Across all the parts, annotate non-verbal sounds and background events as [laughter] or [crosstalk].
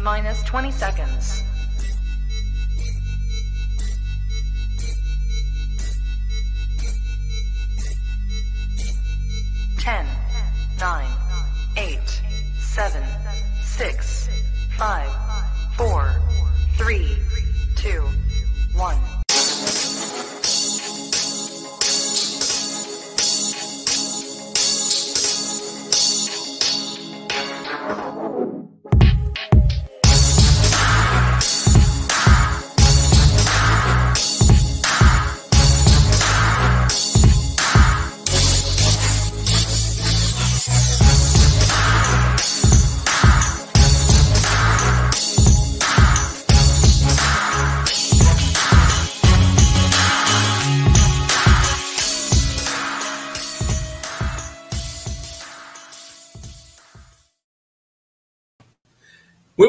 Minus 20 seconds. Ten, nine, eight, seven, six, five,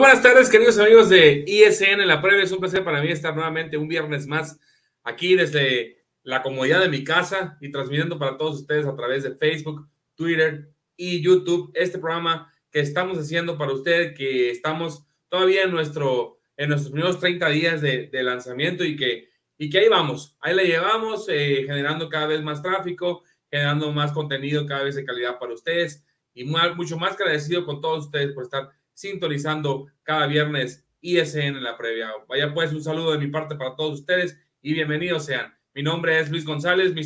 buenas tardes, queridos amigos de ISN La Previa. Es un placer para mí estar nuevamente un viernes más aquí desde la comodidad de mi casa y transmitiendo para todos ustedes a través de Facebook, Twitter y YouTube este programa que estamos haciendo para usted, que estamos todavía en, nuestro, en nuestros primeros 30 días de, de lanzamiento y que, y que ahí vamos, ahí la llevamos, eh, generando cada vez más tráfico, generando más contenido cada vez de calidad para ustedes y muy, mucho más agradecido con todos ustedes por estar sintonizando cada viernes ISN en la previa. Vaya pues un saludo de mi parte para todos ustedes y bienvenidos sean. Mi nombre es Luis González, mi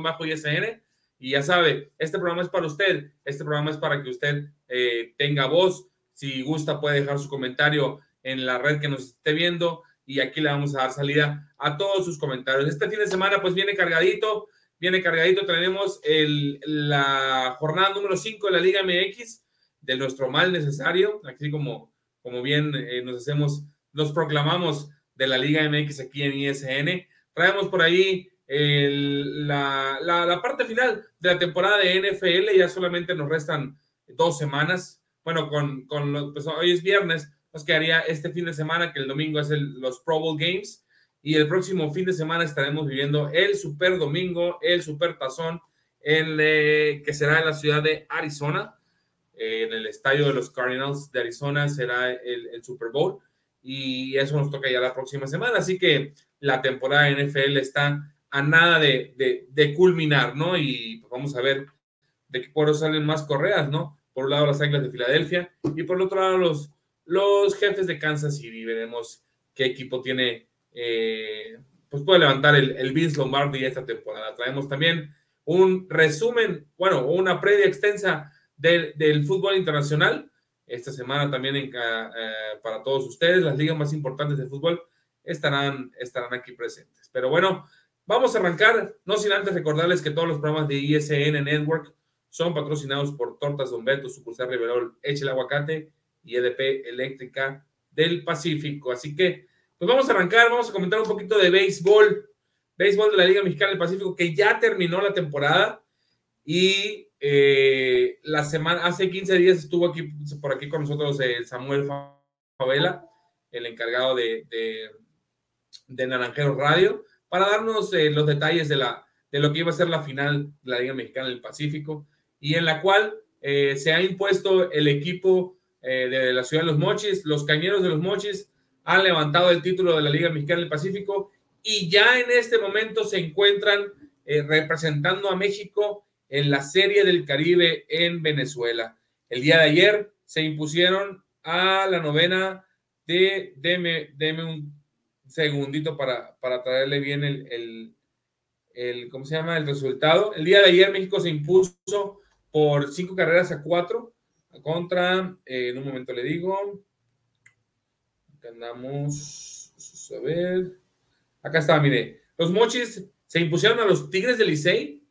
bajo isn y ya sabe, este programa es para usted, este programa es para que usted eh, tenga voz, si gusta puede dejar su comentario en la red que nos esté viendo y aquí le vamos a dar salida a todos sus comentarios. Este fin de semana pues viene cargadito, viene cargadito, tenemos el, la jornada número 5 de la Liga MX, de nuestro mal necesario, así como, como bien eh, nos hacemos, nos proclamamos de la Liga MX aquí en ISN. Traemos por ahí el, la, la, parte final de la temporada de NFL, ya solamente nos restan dos semanas. Bueno, con, con pues hoy es viernes, nos quedaría este fin de semana, que el domingo es el, los Pro Bowl Games, y el próximo fin de semana estaremos viviendo el Super Domingo, el Super Tazón, el, eh, que será en la ciudad de Arizona en el estadio de los Cardinals de Arizona será el, Super Bowl y eso nos toca ya la próxima semana. Así que la temporada de NFL está a nada de, de, culminar, ¿no? Y pues vamos a ver de qué cuadros salen más correas, ¿no? Por un lado las Águilas de Filadelfia y por el otro lado los, los jefes de Kansas City. Veremos qué equipo tiene, eh, pues puede levantar el, el Vince Lombardi esta temporada. Traemos también un resumen, bueno, una previa extensa del, fútbol internacional. Esta semana también en, eh, para todos ustedes, las ligas más importantes de fútbol estarán, estarán aquí presentes. Pero bueno, vamos a arrancar, no sin antes recordarles que todos los programas de ISN Network son patrocinados por Tortas Don Beto, Sucursal Riverol, Eche el Aguacate y EDP Eléctrica del Pacífico. Así que, pues vamos a arrancar, vamos a comentar un poquito de béisbol, béisbol de la Liga Mexicana del Pacífico, que ya terminó la temporada y eh, la semana, hace 15 días estuvo aquí por aquí con nosotros eh, Samuel Favela, el encargado de, de, Naranjero Radio, para darnos eh, los detalles de, la, de lo que iba a ser la final de la Liga Mexicana del Pacífico, y en la cual se ha impuesto el equipo de la ciudad de Los Mochis, los cañeros de Los Mochis han levantado el título de la Liga Mexicana del Pacífico y ya en este momento se encuentran representando a México en la Serie del Caribe en Venezuela. El día de ayer se impusieron a la novena de, deme, deme un segundito para, para traerle bien el, el, ¿cómo se llama? El resultado. El día de ayer México se impuso por cinco carreras a cuatro contra, eh, en un momento le digo, andamos, a ver, acá está, mire, los mochis se impusieron a los Tigres del Licey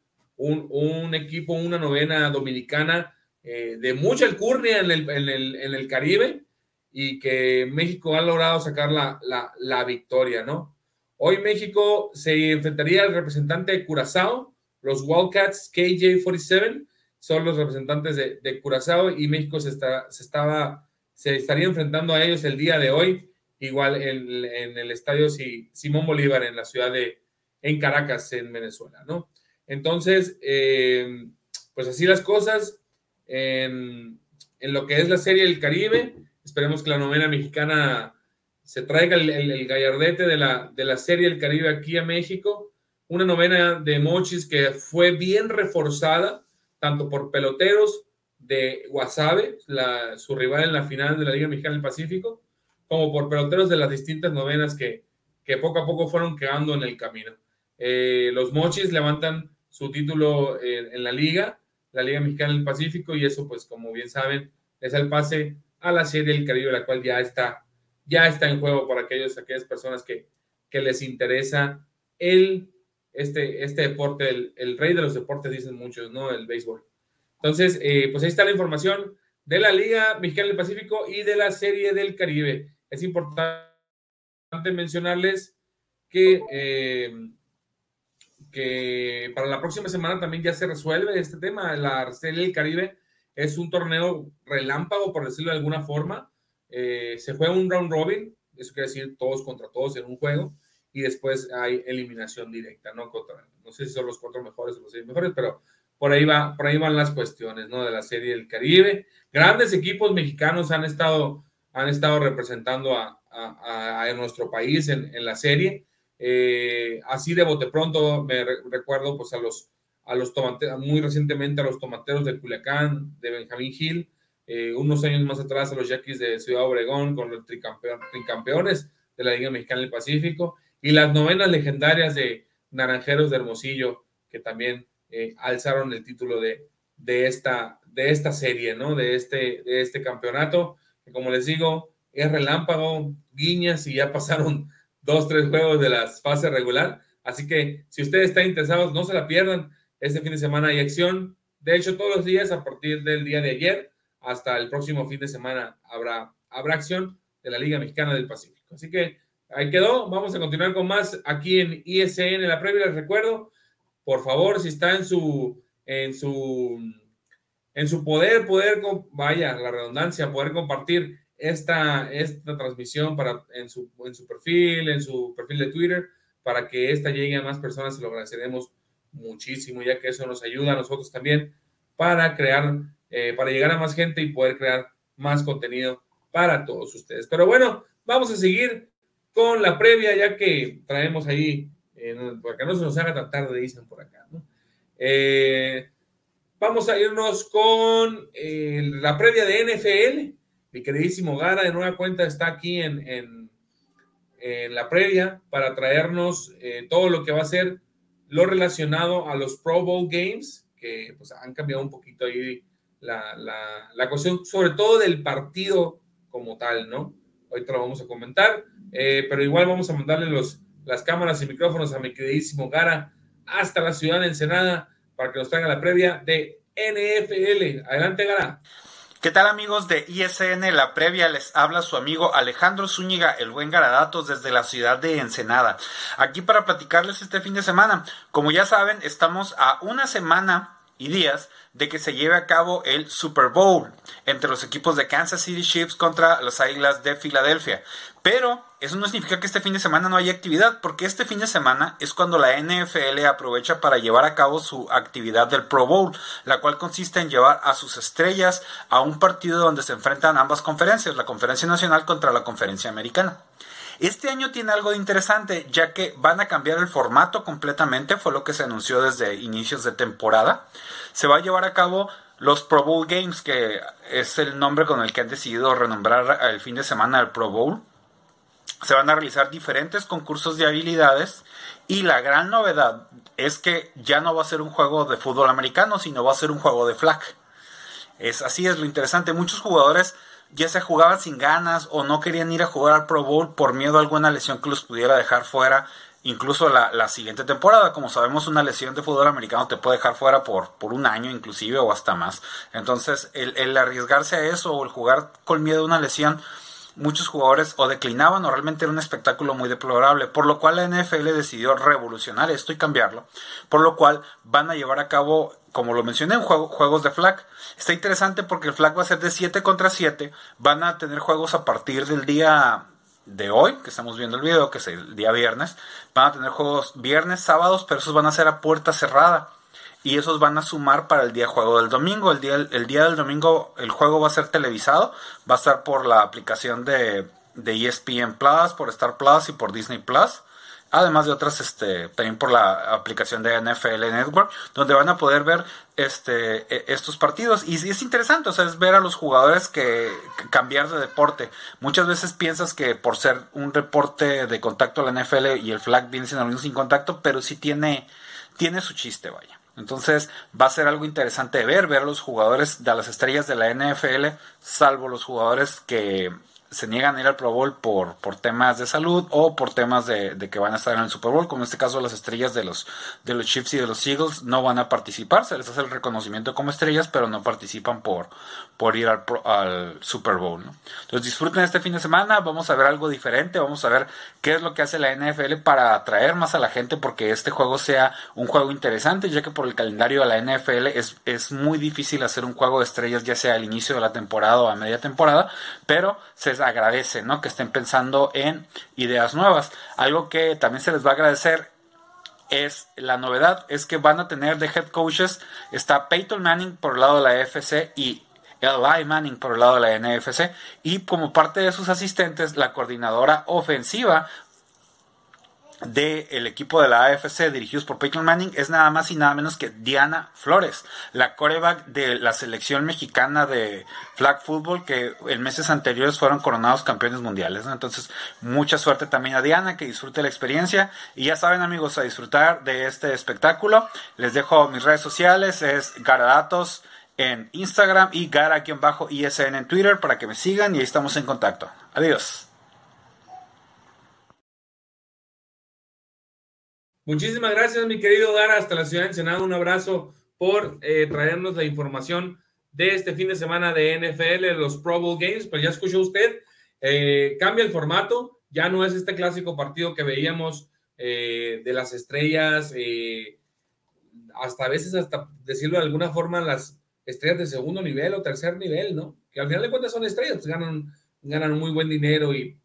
un, equipo, una novena dominicana eh, de mucha alcurnia en el, en, el, en el, Caribe y que México ha logrado sacar la, la, la, victoria, ¿no? Hoy México se enfrentaría al representante de Curazao, los Wildcats KJ47 son los representantes de, Curazao y México se, está, se, estaba, se estaría enfrentando a ellos el día de hoy, igual en, en el estadio Simón Bolívar en la ciudad de, en Caracas, en Venezuela, ¿no? Entonces, eh, pues así las cosas en, lo que es la Serie del Caribe. Esperemos que la novena mexicana se traiga el, gallardete de la, de la Serie del Caribe aquí a México. Una novena de Mochis que fue bien reforzada, tanto por peloteros de Guasave, su rival en la final de la Liga Mexicana del Pacífico, como por peloteros de las distintas novenas que, que poco a poco fueron quedando en el camino. Eh, los Mochis levantan su título en, la liga, la Liga Mexicana del Pacífico, y eso, pues, como bien saben, es el pase a la Serie del Caribe, la cual ya está, ya está en juego para aquellos, aquellas personas que, que les interesa el, este, este deporte, el, el, rey de los deportes, dicen muchos, ¿no? El béisbol. Entonces, eh, pues ahí está la información de la Liga Mexicana del Pacífico y de la Serie del Caribe. Es importante mencionarles que, eh, que para la próxima semana también ya se resuelve este tema. La Serie del Caribe es un torneo relámpago, por decirlo de alguna forma. Eh, se juega un round robin, eso quiere decir todos contra todos en un juego, y después hay eliminación directa, ¿no? no sé si son los cuatro mejores o los seis mejores, pero por ahí, va, por ahí van las cuestiones, ¿no? De la Serie del Caribe. Grandes equipos mexicanos han estado, han estado representando a, a, nuestro país en, en la serie. Eh, así de bote pronto me recuerdo pues a los, a los tomateros, muy recientemente a los tomateros de Culiacán, de Benjamín Gil, eh, unos años más atrás a los Yaquis de Ciudad Obregón con los tricampeones de la Liga Mexicana del Pacífico y las novenas legendarias de Naranjeros de Hermosillo que también eh, alzaron el título de, de, esta, de esta serie, ¿no? De este, de este campeonato, como les digo, es relámpago, guiñas y ya [laughs] pasaron dos, tres juegos de las fases regular. Así que si ustedes están interesados, no se la pierdan. Este fin de semana hay acción. De hecho, todos los días, a partir del día de ayer hasta el próximo fin de semana, habrá, habrá acción de la Liga Mexicana del Pacífico. Así que ahí quedó. Vamos a continuar con más aquí en ISN. La previa les recuerdo por favor, si está en su, en su, en su poder, poder, vaya, la redundancia, poder compartir esta, esta transmisión para, en, su, en su perfil, en su perfil de Twitter, para que esta llegue a más personas, se lo agradeceremos muchísimo, ya que eso nos ayuda a nosotros también para crear, eh, para llegar a más gente y poder crear más contenido para todos ustedes. Pero bueno, vamos a seguir con la previa, ya que traemos ahí eh, porque no se nos haga tan tarde, dicen por acá. Eh, vamos a irnos con la previa de NFL. Mi queridísimo Gara, de nueva cuenta, está aquí en, en, la previa para traernos todo lo que va a ser lo relacionado a los Pro Bowl Games, que pues, han cambiado un poquito ahí la, la, la cuestión, sobre todo del partido como tal, ¿no? Ahorita lo vamos a comentar, pero igual vamos a mandarle los, las cámaras y micrófonos a mi queridísimo Gara hasta la ciudad de Ensenada para que nos traiga la previa de NFL. Adelante, Gara. ¿Qué tal amigos de ISN La Previa? Les habla su amigo Alejandro Zúñiga, el buen Garadatos desde la ciudad de Ensenada. Aquí para platicarles este fin de semana. Como ya saben, estamos a una semana y días de que se lleve a cabo el Super Bowl entre los equipos de Kansas City Chiefs contra las Águilas de Filadelfia. Pero eso no significa que este fin de semana no haya actividad, porque este fin de semana es cuando la NFL aprovecha para llevar a cabo su actividad del Pro Bowl, la cual consiste en llevar a sus estrellas a un partido donde se enfrentan ambas conferencias, la Conferencia Nacional contra la Conferencia Americana. Este año tiene algo de interesante, ya que van a cambiar el formato completamente, fue lo que se anunció desde inicios de temporada. Se va a llevar a cabo los Pro Bowl Games, que es el nombre con el que han decidido renombrar el fin de semana el Pro Bowl. Se van a realizar diferentes concursos de habilidades y la gran novedad es que ya no va a ser un juego de fútbol americano, sino va a ser un juego de flag. Es así es lo interesante. Muchos jugadores ya se jugaban sin ganas o no querían ir a jugar al Pro Bowl por miedo a alguna lesión que los pudiera dejar fuera, incluso la, la siguiente temporada. Como sabemos, una lesión de fútbol americano te puede dejar fuera por, por un año inclusive o hasta más. Entonces, el, el arriesgarse a eso o el jugar con miedo a una lesión, muchos jugadores o declinaban o realmente era un espectáculo muy deplorable, por lo cual la NFL decidió revolucionar esto y cambiarlo, por lo cual van a llevar a cabo como lo mencioné, en juegos de flag. Está interesante porque el flag va a ser de 7 contra 7. Van a tener juegos a partir del día de hoy, que estamos viendo el video, que es el día viernes. Van a tener juegos viernes, sábados, pero esos van a ser a puerta cerrada. Y esos van a sumar para el día juego del domingo. El día, el día del domingo el juego va a ser televisado, va a estar por la aplicación de, de ESPN Plus, por Star Plus y por Disney Plus además de otras, este, también por la aplicación de NFL Network, donde van a poder ver este, e, estos partidos. Y es interesante, o sea, es ver a los jugadores que, cambiar de deporte. Muchas veces piensas que por ser un reporte de contacto a la NFL y el flag viene sin contacto, pero sí tiene, tiene su chiste, vaya. Entonces va a ser algo interesante de ver, ver a los jugadores de las estrellas de la NFL, salvo los jugadores que se niegan a ir al Pro Bowl por, por temas de salud o por temas de, que van a estar en el Super Bowl, como en este caso las estrellas de los, de los Chiefs y de los Eagles no van a participar, se les hace el reconocimiento como estrellas, pero no participan por, por ir al, al Super Bowl. Entonces disfruten este fin de semana, vamos a ver algo diferente, vamos a ver qué es lo que hace la NFL para atraer más a la gente, porque este juego sea un juego interesante, ya que por el calendario de la NFL es, es muy difícil hacer un juego de estrellas, ya sea al inicio de la temporada o a media temporada, pero se agradece, ¿no? Que estén pensando en ideas nuevas. Algo que también se les va a agradecer es la novedad, es que van a tener de head coaches, está Peyton Manning por el lado de la FC y Eli Manning por el lado de la NFC y como parte de sus asistentes la coordinadora ofensiva del equipo de la AFC dirigidos por Peyton Manning es nada más y nada menos que Diana Flores, la coreback de la selección mexicana de flag football que en meses anteriores fueron coronados campeones mundiales. Entonces, mucha suerte también a Diana, que disfrute la experiencia. Y ya saben amigos, a disfrutar de este espectáculo. Les dejo mis redes sociales, es Garadatos en Instagram y Gara-ISN en Twitter para que me sigan y ahí estamos en contacto. Adiós. Muchísimas gracias, mi querido Dara, hasta la ciudad de Ensenada. Un abrazo por eh, traernos la información de este fin de semana de NFL, los Pro Bowl Games. Pues ya escuchó usted, eh, cambia el formato, ya no es este clásico partido que veíamos eh, de las estrellas, hasta a veces, hasta decirlo de alguna forma, las estrellas de segundo nivel o tercer nivel, ¿no? Que al final de cuentas son estrellas, ganan, ganan muy buen dinero y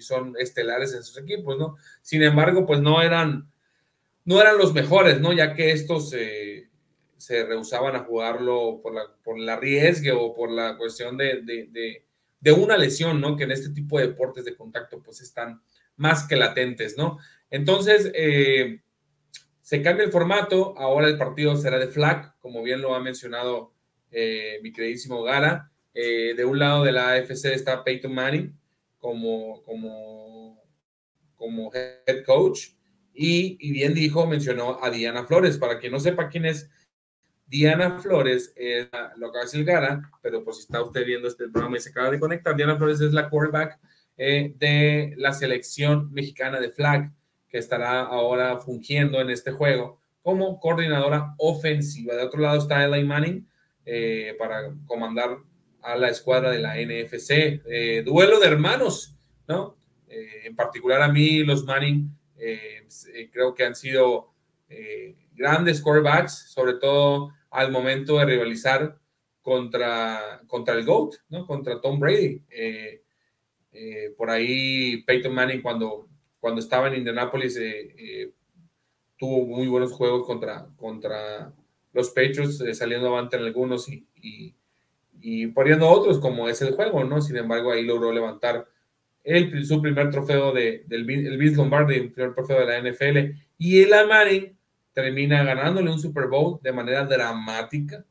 son estelares en sus equipos, ¿no? Sin embargo, pues no eran, no eran los mejores, ¿no? Ya que estos eh, se rehusaban a jugarlo por la, por la riesgo o por la cuestión de, de, de, una lesión, ¿no? Que en este tipo de deportes de contacto, pues están más que latentes, ¿no? Entonces, eh, se cambia el formato, ahora el partido será de flag, como bien lo ha mencionado eh, mi queridísimo Gara. de un lado de la AFC está Peyton Manning, como, como, como head coach. Y, bien dijo, mencionó a Diana Flores. Para quien no sepa quién es Diana Flores, es lo que hace el Gara, pero pues si está usted viendo este programa y se acaba de conectar, Diana Flores es la quarterback eh, de la selección mexicana de flag, que estará ahora fungiendo en este juego como coordinadora ofensiva. De otro lado está Eli Manning eh, para comandar a la escuadra de la NFC. Eh, duelo de hermanos, ¿no? Eh, en particular a mí, los Manning, eh, creo que han sido grandes quarterbacks, sobre todo al momento de rivalizar contra, contra el GOAT, ¿no? Contra Tom Brady. por ahí Peyton Manning cuando, cuando estaba en Indianapolis tuvo muy buenos juegos contra, contra los Patriots, saliendo avante en algunos y poniendo otros como es el juego, ¿no? Sin embargo, ahí logró levantar el, su primer trofeo de, del el Vince Lombardi, el primer trofeo de la NFL, y el Amari termina ganándole un Super Bowl de manera dramática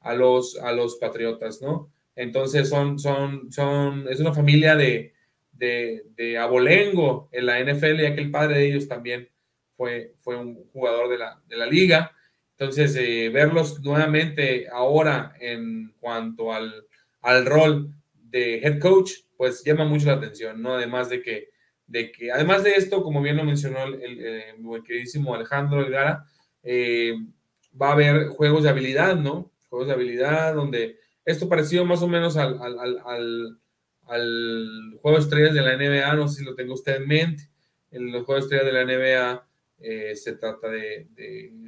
a los, a los Patriotas, ¿no? Entonces son, son, son, es una familia de, de, de, abolengo en la NFL, ya que el padre de ellos también fue, fue un jugador de la, de la liga. Entonces, eh, verlos nuevamente ahora en cuanto al, al, rol de head coach, pues llama mucho la atención, ¿no? Además de que, de que además de esto, como bien lo mencionó el, el, queridísimo Alejandro Elgara, eh, va a haber juegos de habilidad, ¿no? Juegos de habilidad donde esto parecido más o menos al, al, al, al juego de estrellas de la NBA, no sé si lo tengo usted en mente, en los juegos de estrellas de la NBA eh, se trata de,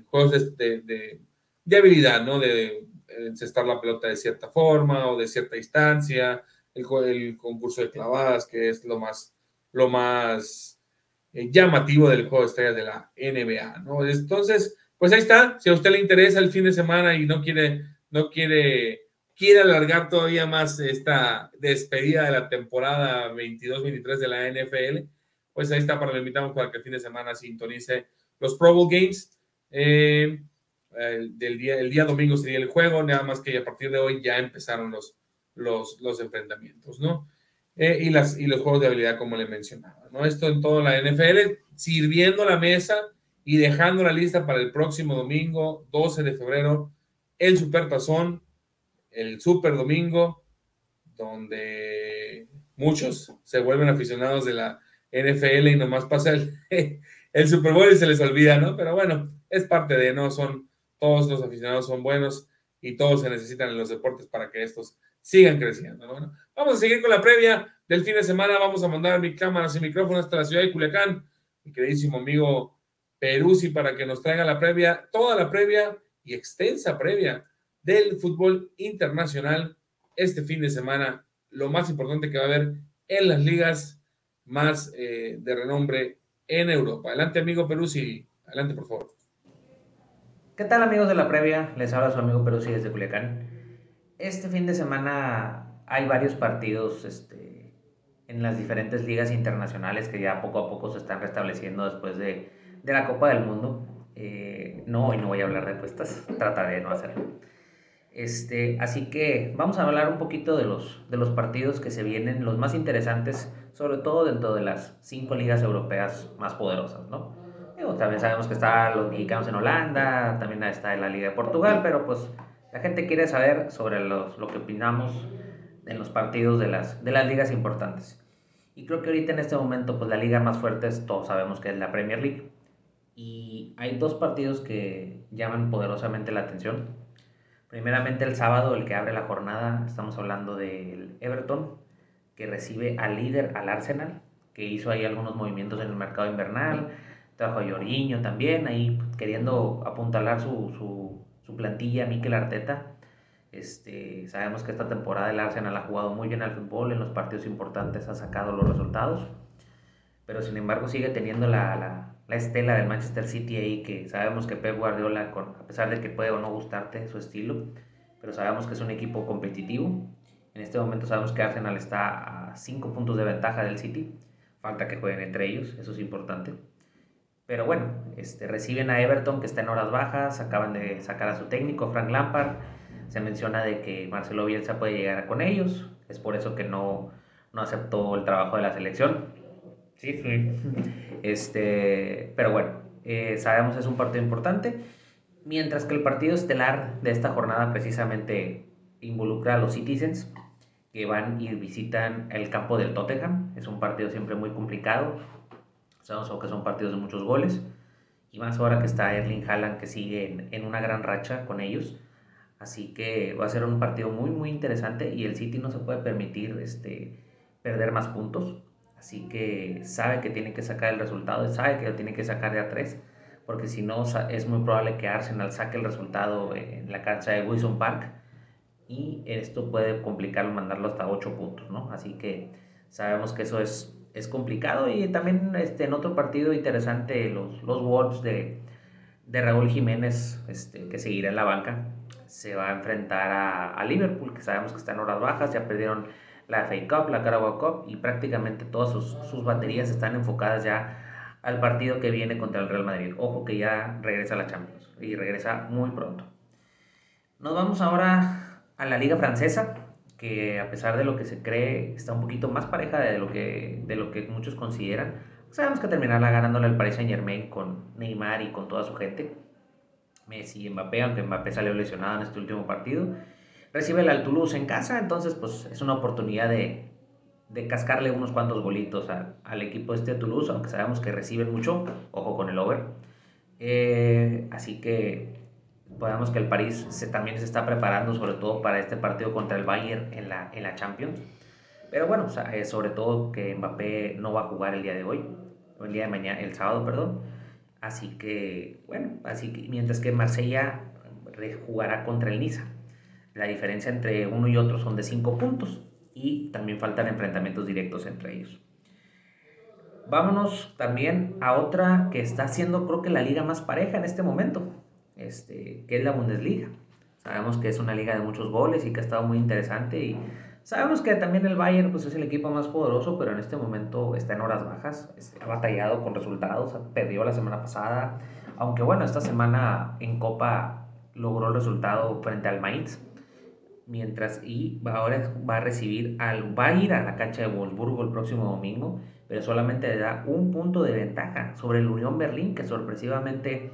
juegos de, de, habilidad, ¿no? De encestar la pelota de cierta forma o de cierta distancia, el, el concurso de clavadas, que es lo más, lo más eh, llamativo del juego de estrellas de la NBA, ¿no? Entonces, pues ahí está. Si a usted le interesa el fin de semana y no quiere, no quiere, quiere alargar todavía más esta despedida de la temporada 22-23 de la NFL, pues ahí está para lo invitamos para que el fin de semana sintonice los Pro Bowl Games. Eh, el, del día, el día domingo sería el juego, nada más que a partir de hoy ya empezaron los, los, los enfrentamientos, ¿no? Eh, y, las, y los juegos de habilidad, como le mencionaba, ¿no? Esto en toda la NFL, sirviendo la mesa y dejando la lista para el próximo domingo, 12 de febrero, el Super Tazón, el Super Domingo, donde muchos se vuelven aficionados de la NFL y nomás pasa el, [laughs] el Super Bowl y se les olvida, ¿no? Pero bueno, es parte de, ¿no? Son, todos los aficionados son buenos y todos se necesitan en los deportes para que estos sigan creciendo. Bueno, vamos a seguir con la previa del fin de semana. Vamos a mandar mi cámaras y micrófonos hasta la ciudad de Culiacán. Mi queridísimo amigo Peruzzi para que nos traiga la previa, toda la previa y extensa previa del fútbol internacional este fin de semana. Lo más importante que va a haber en las ligas más eh, de renombre en Europa. Adelante, amigo Peruzzi. Adelante, por favor. ¿Qué tal, amigos de la previa? Les habla su amigo Peruzzi desde Culiacán. Este fin de semana hay varios partidos este, en las diferentes ligas internacionales que ya poco a poco se están restableciendo después de, de la Copa del Mundo. Eh, no, hoy no voy a hablar de apuestas, trataré de no hacerlo. Este, así que vamos a hablar un poquito de los, de los partidos que se vienen, los más interesantes, sobre todo dentro de las cinco ligas europeas más poderosas, ¿no? también sabemos que están los mexicanos en Holanda, también está en la Liga de Portugal, pero pues la gente quiere saber sobre los, lo que opinamos en los partidos de las, de las ligas importantes. Y creo que ahorita en este momento, pues la liga más fuerte es, todos sabemos que es la Premier League. Y hay dos partidos que llaman poderosamente la atención. Primeramente el sábado, el que abre la jornada, estamos hablando del Everton, que recibe al líder, al Arsenal, que hizo ahí algunos movimientos en el mercado invernal. Trajo a Lloriño también, ahí queriendo apuntalar su, su su plantilla, Mikel Arteta. Este, sabemos que esta temporada el Arsenal ha jugado muy bien al fútbol, en los partidos importantes ha sacado los resultados, pero sin embargo sigue teniendo la, la, la estela del Manchester City ahí, que sabemos que Pep Guardiola, con, a pesar de que puede o no gustarte su estilo, pero sabemos que es un equipo competitivo. En este momento sabemos que Arsenal está a 5 puntos de ventaja del City, falta que jueguen entre ellos, eso es importante. Pero bueno, este, reciben a Everton que está en horas bajas, acaban de sacar a su técnico, Frank Lampard. Se menciona de que Marcelo Bielsa puede llegar con ellos, es por eso que no, no aceptó el trabajo de la selección. Sí, sí. [laughs] Este, pero bueno, eh, sabemos es un partido importante. Mientras que el partido estelar de esta jornada precisamente involucra a los Citizens, que van y visitan el campo del Tottenham. Es un partido siempre muy complicado Sabemos que son partidos de muchos goles. Y más ahora que está Erling Haaland que sigue en, una gran racha con ellos. Así que va a ser un partido muy, muy interesante y el City no se puede permitir este, perder más puntos. Así que sabe que tiene que sacar el resultado sabe que lo tiene que sacar de a tres. Porque si no, es muy probable que Arsenal saque el resultado en la cancha de Wilson Park. Y esto puede complicarlo, mandarlo hasta 8 puntos, ¿no? Así que sabemos que eso es es complicado. Y también este, en otro partido interesante, los, los Wolves de, de Raúl Jiménez, este, que seguirá en la banca, se va a enfrentar a, a, Liverpool, que sabemos que está en horas bajas, ya perdieron la FA Cup, la Carabao Cup, y prácticamente todas sus, sus baterías están enfocadas ya al partido que viene contra el Real Madrid. Ojo que ya regresa a la Champions y regresa muy pronto. Nos vamos ahora a la Liga Francesa, que a pesar de lo que se cree está un poquito más pareja de lo que, de lo que muchos consideran. Sabemos que terminará ganándole al Paris Saint Germain con Neymar y con toda su gente. Messi y Mbappé, aunque Mbappé salió lesionado en este último partido. Recibe el Toulouse en casa, entonces pues es una oportunidad de, de cascarle unos cuantos bolitos al equipo este de Toulouse, aunque sabemos que reciben mucho, ojo con el over. Eh, así que podemos que el París también se está preparando sobre todo para este partido contra el Bayern en la, en la Champions. Pero bueno, eh, sobre todo que Mbappé no va a jugar el día de hoy, o el día de mañana, el sábado, perdón. Así que, bueno, así que mientras que Marsella jugará contra el Niza. La diferencia entre uno y otro son de 5 puntos y también faltan enfrentamientos directos entre ellos. Vámonos también a otra que está siendo creo que la liga más pareja en este momento este, que es la Bundesliga. Sabemos que es una liga de muchos goles y que ha estado muy interesante y sabemos que también el Bayern pues, es el equipo más poderoso, pero en este momento está en horas bajas, ha batallado con resultados, perdió la semana pasada, aunque bueno, esta semana en Copa logró el resultado frente al Mainz, mientras y ahora va a recibir al va a la cancha de Wolfsburgo el próximo domingo, pero solamente le da un punto de ventaja sobre el Unión Berlín, que sorpresivamente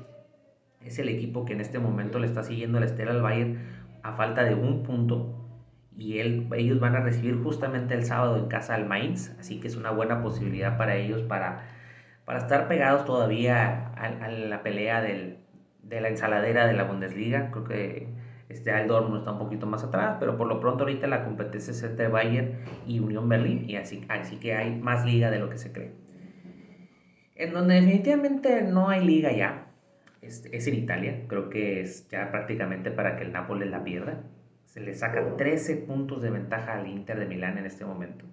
es el equipo que en este momento le está siguiendo la estela al Bayern a falta de un punto. Y él, ellos van a recibir justamente el sábado en casa al Mainz, así que es una buena posibilidad para ellos para, para estar pegados todavía a, la pelea del, de la ensaladera de la Bundesliga. Creo que este Dortmund está un poquito más atrás, pero por lo pronto ahorita la competencia es entre Bayern y Unión Berlín, y así, así que hay más liga de lo que se cree. En donde definitivamente no hay liga ya, es, en Italia, creo que es ya prácticamente para que el Nápoles la pierda. Se le saca 13 puntos de ventaja al Inter de Milán en este momento.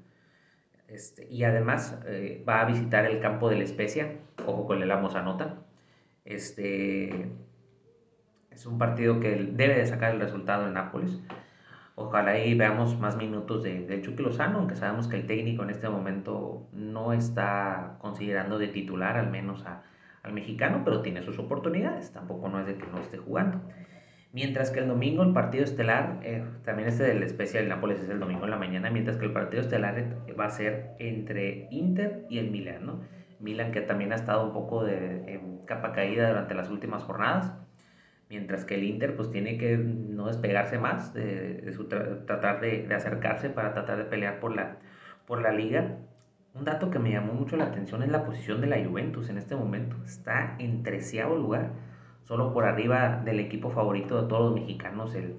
Este, y además eh, va a visitar el campo de la Especia, ojo con el Amos Anota. Este, es un partido que debe de sacar el resultado en Nápoles. Ojalá ahí veamos más minutos de, de Chucky Lozano, aunque sabemos que el técnico en este momento no está considerando de titular al menos a, al mexicano, pero tiene sus oportunidades, tampoco no es de que no esté jugando. Mientras que el domingo el partido estelar, eh, también este del especial Nápoles es el domingo en la mañana, mientras que el partido estelar va a ser entre Inter y el Milan, ¿no? Milan que también ha estado un poco de capa caída durante las últimas jornadas, mientras que el Inter pues tiene que no despegarse más de, tratar de, de, acercarse para tratar de pelear por la, por la liga un dato que me llamó mucho la atención es la posición de la Juventus en este momento. Está en treceavo lugar, solo por arriba del equipo favorito de todos los mexicanos, el,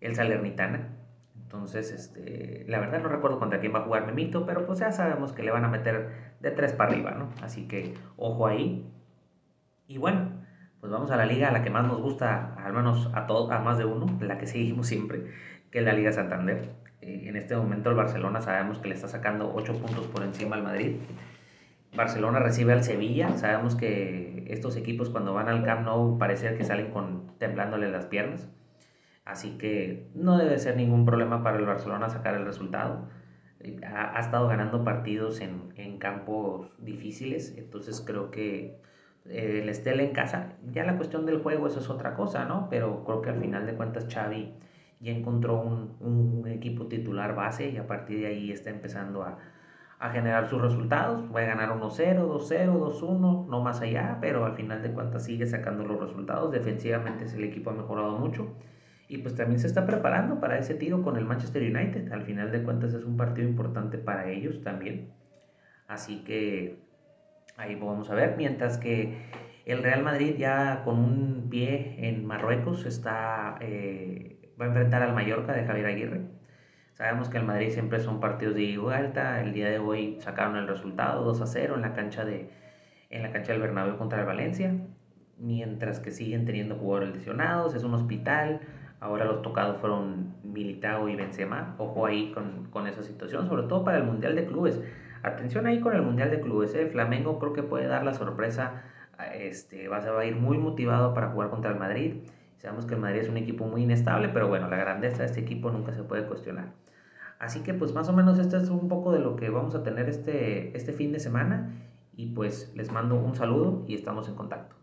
el Salernitana. Entonces, este, la verdad no recuerdo contra quién va a jugar Memito, pero pues ya sabemos que le van a meter de tres para arriba, ¿no? Así que ojo ahí. Y bueno, pues vamos a la liga a la que más nos gusta, al menos a, todos, a más de uno, la que seguimos siempre, que es la Liga Santander. Eh, en este momento el Barcelona sabemos que le está sacando 8 puntos por encima al Madrid. Barcelona recibe al Sevilla. Sabemos que estos equipos cuando van al Camp Nou parece que salen con temblándole las piernas. Así que no debe ser ningún problema para el Barcelona sacar el resultado. Ha, estado ganando partidos en, en, campos difíciles, entonces creo que eh, el Estela en casa, ya la cuestión del juego eso es otra cosa, ¿no? Pero creo que al final de cuentas Xavi ya encontró un, un, equipo titular base y a partir de ahí está empezando a, a generar sus resultados. Puede ganar 1-0, 2-0, 2-1, no más allá, pero al final de cuentas sigue sacando los resultados. Defensivamente el equipo ha mejorado mucho y pues también se está preparando para ese tiro con el Manchester United. Al final de cuentas es un partido importante para ellos también. Así que ahí vamos a ver. Mientras que el Real Madrid ya con un pie en Marruecos está eh, va a enfrentar al Mallorca de Javier Aguirre. Sabemos que el Madrid siempre son partidos de igualta. El día de hoy sacaron el resultado 2 a 0 en la cancha de en la cancha del Bernabéu contra el Valencia, mientras que siguen teniendo jugadores lesionados, es un hospital. Ahora los tocados fueron Militao y Benzema. Ojo ahí con, con esa situación, sobre todo para el Mundial de Clubes. Atención ahí con el Mundial de Clubes. ¿eh? Flamengo creo que puede dar la sorpresa. Este, va, a ir muy motivado para jugar contra el Madrid. Sabemos que el Madrid es un equipo muy inestable, pero bueno, la grandeza de este equipo nunca se puede cuestionar. Así que pues más o menos esto es un poco de lo que vamos a tener este, este fin de semana y pues les mando un saludo y estamos en contacto.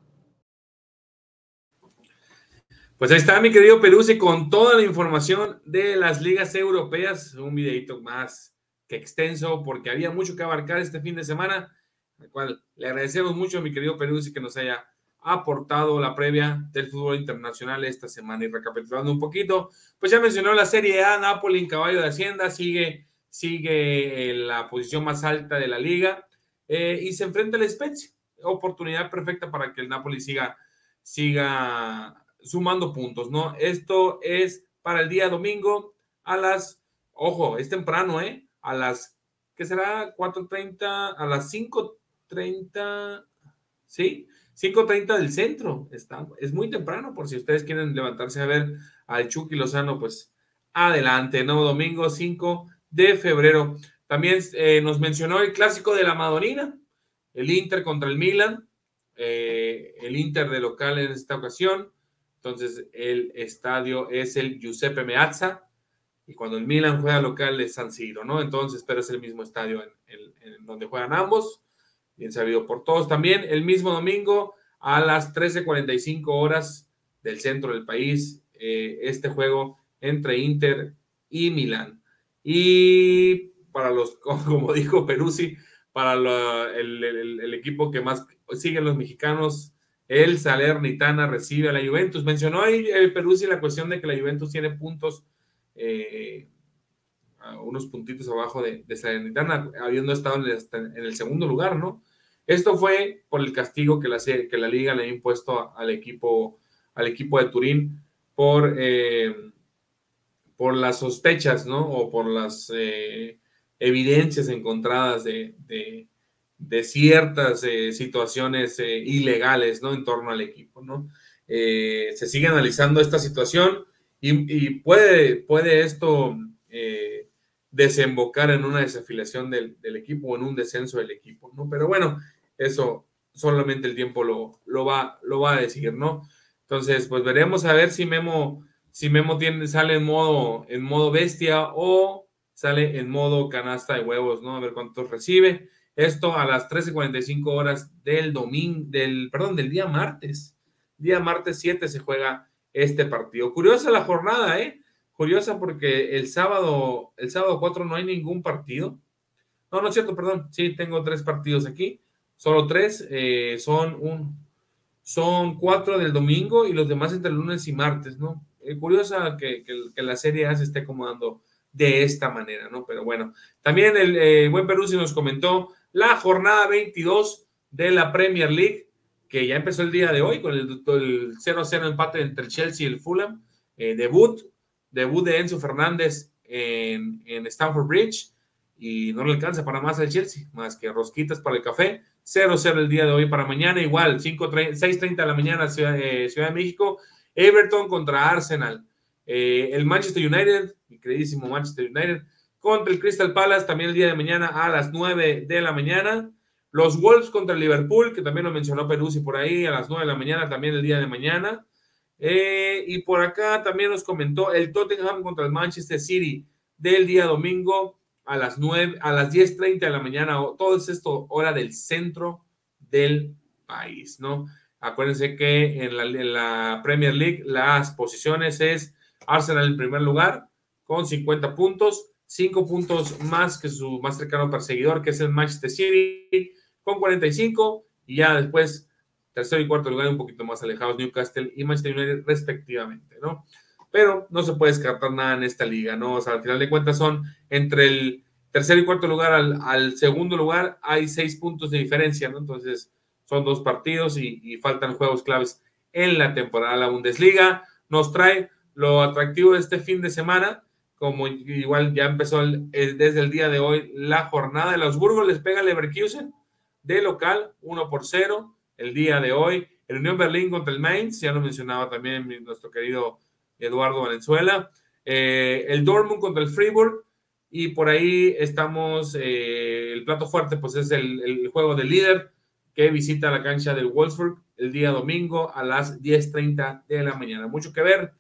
Pues ahí está mi querido Peruzzi con toda la información de las ligas europeas, un videito más que extenso porque había mucho que abarcar este fin de semana, al cual le agradecemos mucho mi querido Peruzzi que nos haya ha aportado la previa del fútbol internacional esta semana. Y recapitulando un poquito, pues ya mencionó la Serie A, Napoli en caballo de Hacienda, sigue, sigue en la posición más alta de la liga eh, y se enfrenta al Spezia. Oportunidad perfecta para que el Napoli siga, siga sumando puntos, ¿no? Esto es para el día domingo a las, ojo, es temprano, ¿eh? A las, ¿qué será? 4.30, a las 5.30, ¿sí? 5.30 del centro. Está, es muy temprano por si ustedes quieren levantarse a ver al Chucky Lozano, pues adelante. Nuevo domingo 5 de febrero. También eh, nos mencionó el clásico de la Madonina, el Inter contra el Milan. Eh, el Inter de local en esta ocasión. Entonces, el estadio es el Giuseppe Meazza. Y cuando el Milan juega local es San Siro, ¿no? Entonces, pero es el mismo estadio en, donde juegan ambos. Bien sabido por todos. También el mismo domingo a las 13:45 horas del centro del país, eh, este juego entre Inter y Milán. Y para los, [laughs] como dijo Peruzzi, para el, equipo que más siguen los mexicanos, el Salernitana recibe a la Juventus. Mencionó ahí eh, Peruzzi la cuestión de que la Juventus tiene puntos, eh, unos puntitos abajo de, Salernitana, habiendo estado en el, segundo lugar, ¿no? Esto fue por el castigo que la, que la liga le ha impuesto al equipo, al equipo de Turín por, eh, por las sospechas, ¿no? O por las evidencias encontradas de, ciertas eh, situaciones eh, ilegales, ¿no? En torno al equipo, ¿no? Eh, se sigue analizando esta situación y, puede, puede esto desembocar en una desafiliación del, equipo o en un descenso del equipo, ¿no? Pero bueno, eso solamente el tiempo lo, va a decir, ¿no? Entonces, pues veremos a ver si Memo, si Memo tiene, sale en modo, en modo bestia o sale en modo canasta de huevos, ¿no? A ver cuántos recibe. Esto a las 13:45 horas del domingo, del, perdón, del día martes. Día martes 7 se juega este partido. Curiosa la jornada, ¿eh? Curiosa porque el sábado, el sábado 4 no hay ningún partido. No, no es cierto, perdón. Sí, tengo tres partidos aquí. Solo tres. Eh, son un, son cuatro del domingo y los demás entre lunes y martes, ¿no? Eh, curiosa que, que, la Serie A se esté acomodando de esta manera, ¿no? Pero bueno, también el eh, buen Peruzzi nos comentó la jornada 22 de la Premier League, que ya empezó el día de hoy con el 0-0 empate entre el Chelsea y el Fulham. Eh, debut, debut de Enzo Fernández en, en Stamford Bridge y no le alcanza para más al Chelsea, más que rosquitas para el café. 0-0 el día de hoy para mañana, igual, 6.30 de la mañana, Ciudad, eh, Ciudad de México. Everton contra Arsenal. Eh, el Manchester United, mi queridísimo Manchester United, contra el Crystal Palace también el día de mañana a las 9 de la mañana. Los Wolves contra el Liverpool, que también lo mencionó Peruzzi por ahí, a las 9 de la mañana también el día de mañana. Eh, y por acá también nos comentó el Tottenham contra el Manchester City del día domingo a las 9, a las 10.30 de la mañana. Todo es esto hora del centro del país, ¿no? Acuérdense que en la, Premier League las posiciones es Arsenal en primer lugar con 50 puntos, 5 puntos más que su más cercano perseguidor, que es el Manchester City, con 45, y ya después tercero y cuarto lugar un poquito más alejados Newcastle y Manchester United respectivamente, ¿no? Pero no se puede descartar nada en esta liga, ¿no? O sea, al final de cuentas son entre el tercer y cuarto lugar al, segundo lugar hay seis puntos de diferencia, ¿no? Entonces son dos partidos y, faltan juegos claves en la temporada. La Bundesliga nos trae lo atractivo de este fin de semana, como igual ya empezó desde el día de hoy la jornada de los Burgos, les pega Leverkusen de local, 1 por 0, el día de hoy. El Unión Berlín contra el Mainz, ya lo mencionaba también nuestro querido Eduardo Valenzuela. Eh, el Dortmund contra el Fribourg, y por ahí estamos, eh, el plato fuerte, pues es el, el, juego del líder que visita la cancha del Wolfsburg el día domingo a las 10.30 de la mañana. Mucho que ver,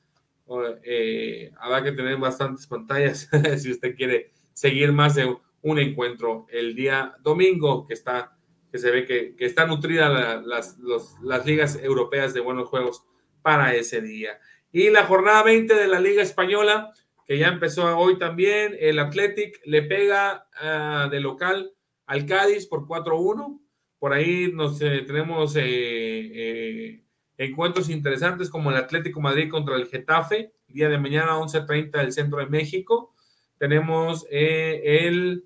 eh, habrá que tener bastantes pantallas [laughs] si usted quiere seguir más de un encuentro el día domingo, que está que se ve que, que está nutrida las, las ligas europeas de buenos juegos para ese día. Y la jornada 20 de la Liga Española, que ya empezó hoy también, el Athletic le pega uh, de local al Cádiz por 4-1. Por ahí nos eh, tenemos eh, eh encuentros interesantes como el Atlético Madrid contra el Getafe, día de mañana 11.30 del centro de México. Tenemos el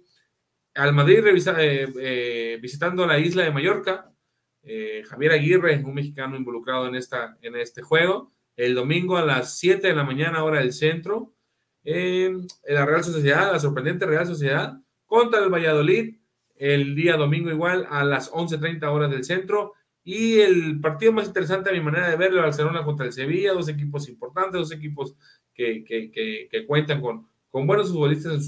al Madrid eh, eh, visitando la isla de Mallorca. Javier Aguirre, un mexicano involucrado en, esta, en este juego. El domingo a las 7 de la mañana, hora del centro. la Real Sociedad, la sorprendente Real Sociedad, contra el Valladolid. El día domingo igual a las 11.30 horas del centro. Y el partido más interesante a mi manera de verlo, Barcelona contra el Sevilla, dos equipos importantes, dos equipos que, que, cuentan con, con buenos futbolistas en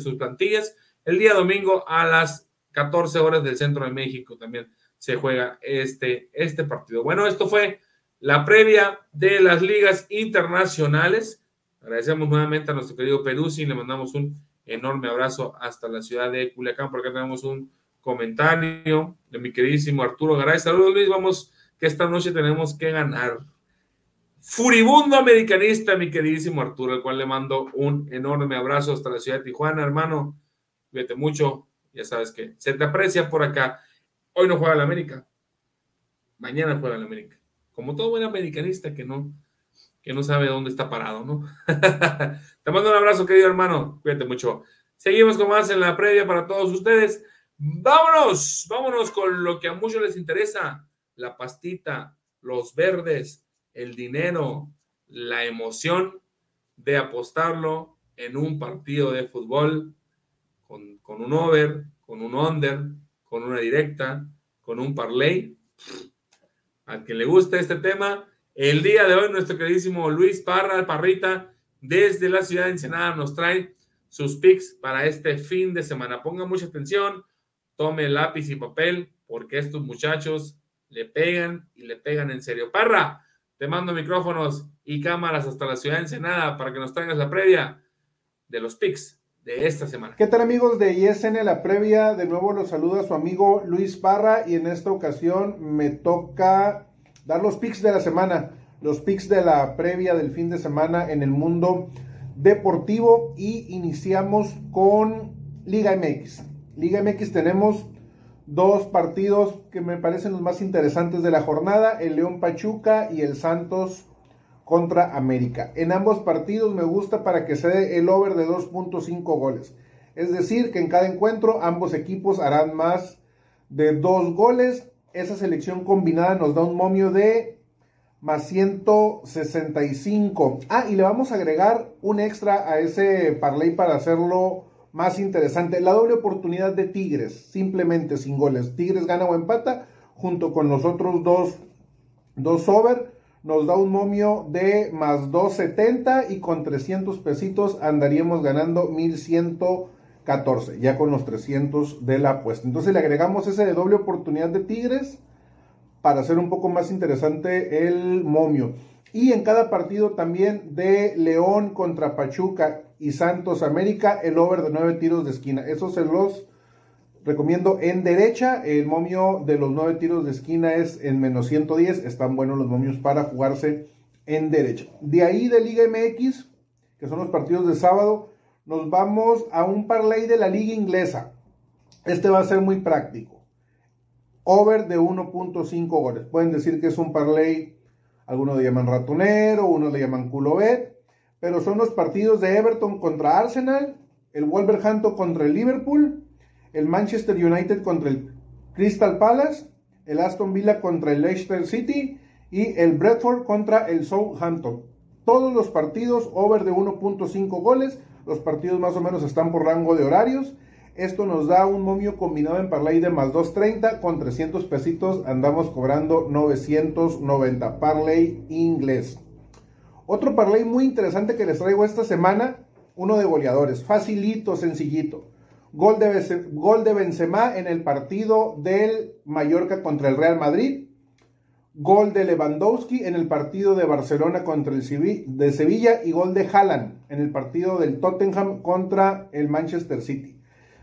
sus plantillas. El día domingo a las 14 horas del centro de México también se juega este, este partido. Bueno, esto fue la previa de las ligas internacionales. Agradecemos nuevamente a nuestro querido Peruzzi, le mandamos un enorme abrazo hasta la ciudad de Culiacán, porque tenemos un comentario de mi queridísimo Arturo Garay. Saludos Luis, vamos que esta noche tenemos que ganar. Furibundo americanista, mi queridísimo Arturo, al cual le mando un enorme abrazo hasta la ciudad de Tijuana, hermano. Cuídate mucho, ya sabes que se te aprecia por acá. Hoy no juega la América, mañana juega la América. Como todo buen americanista que no, que no sabe dónde está parado, ¿no? [laughs] te mando un abrazo, querido hermano. Cuídate mucho. Seguimos con más en la previa para todos ustedes. Vámonos, vámonos con lo que a muchos les interesa, la pastita, los verdes, el dinero, la emoción de apostarlo en un partido de fútbol con, un over, con un under, con una directa, con un parlay. A quien le guste este tema, el día de hoy nuestro queridísimo Luis Parra, Parrita, desde la ciudad de Ensenada nos trae sus picks para este fin de semana. Ponga mucha atención, tome lápiz y papel, porque estos muchachos le pegan y le pegan en serio. Parra, te mando micrófonos y cámaras hasta la ciudad de Ensenada para que nos traigas la previa de los picks de esta semana. ¿Qué tal amigos de ISN La Previa? De nuevo los saluda su amigo Luis Parra y en esta ocasión me toca dar los picks de la semana, los picks de la previa del fin de semana en el mundo deportivo y iniciamos con Liga MX. Liga MX tenemos dos partidos que me parecen los más interesantes de la jornada, el León Pachuca y el Santos contra América. En ambos partidos me gusta para que se dé el over de 2.5 goles. Es decir, que en cada encuentro ambos equipos harán más de dos goles. Esa selección combinada nos da un momio de más 165. Ah, y le vamos a agregar un extra a ese parlay para hacerlo más interesante. La doble oportunidad de Tigres, simplemente sin goles. Tigres gana o empata, junto con los otros dos, dos over, nos da un momio de más 270 y con 300 pesitos andaríamos ganando 1114, ya con los 300 de la apuesta. Entonces le agregamos ese de doble oportunidad de Tigres para hacer un poco más interesante el momio. Y en cada partido también de León contra Pachuca y Santos América, el over de nueve tiros de esquina. Eso se los recomiendo en derecha. El momio de los nueve tiros de esquina es en menos 110. Están buenos los momios para jugarse en derecha. De ahí de Liga MX, que son los partidos de sábado, nos vamos a un parlay de la Liga Inglesa. Este va a ser muy práctico. Over de 1.5 goles. Pueden decir que es un parlay algunos le llaman ratonero, unos le llaman culobet, pero son los partidos de Everton contra Arsenal, el Wolverhampton contra el Liverpool, el Manchester United contra el Crystal Palace, el Aston Villa contra el Leicester City y el Bradford contra el Southampton. Todos los partidos over de 1.5 goles, los partidos más o menos están por rango de horarios esto nos da un momio combinado en parlay de más 230 con 300 pesitos. Andamos cobrando 990. Parlay inglés. Otro parlay muy interesante que les traigo esta semana. Uno de goleadores. Facilito, sencillito. Gol de, gol de Benzema en el partido del Mallorca contra el Real Madrid. Gol de Lewandowski en el partido de Barcelona contra el de Sevilla. Y gol de Haaland en el partido del Tottenham contra el Manchester City